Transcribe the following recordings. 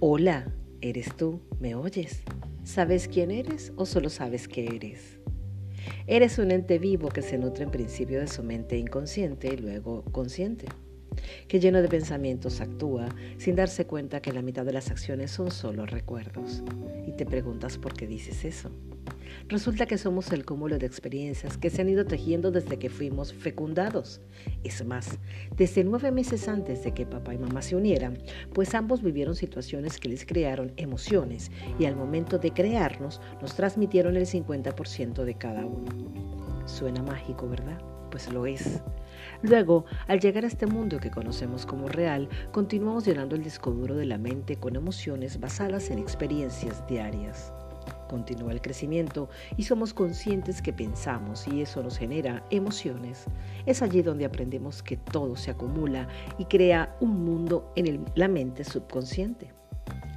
Hola, ¿eres tú? ¿Me oyes? ¿Sabes quién eres o solo sabes que eres? Eres un ente vivo que se nutre en principio de su mente inconsciente y luego consciente, que lleno de pensamientos actúa sin darse cuenta que la mitad de las acciones son solo recuerdos. Y te preguntas por qué dices eso. Resulta que somos el cúmulo de experiencias que se han ido tejiendo desde que fuimos fecundados. Es más, desde nueve meses antes de que papá y mamá se unieran, pues ambos vivieron situaciones que les crearon emociones y al momento de crearnos nos transmitieron el 50% de cada uno. Suena mágico, ¿verdad? Pues lo es. Luego, al llegar a este mundo que conocemos como real, continuamos llenando el disco duro de la mente con emociones basadas en experiencias diarias continúa el crecimiento y somos conscientes que pensamos y eso nos genera emociones, es allí donde aprendemos que todo se acumula y crea un mundo en la mente subconsciente.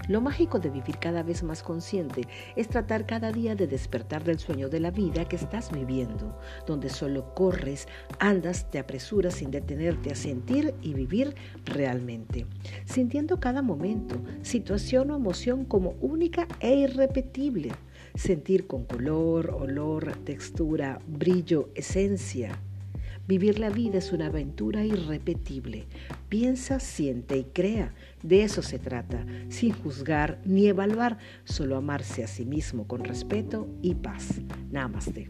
Lo mágico de vivir cada vez más consciente es tratar cada día de despertar del sueño de la vida que estás viviendo, donde solo corres, andas, te apresuras sin detenerte a sentir y vivir realmente, sintiendo cada momento, situación o emoción como única e irrepetible, sentir con color, olor, textura, brillo, esencia Vivir la vida es una aventura irrepetible. Piensa, siente y crea. De eso se trata, sin juzgar ni evaluar, solo amarse a sí mismo con respeto y paz. Namaste.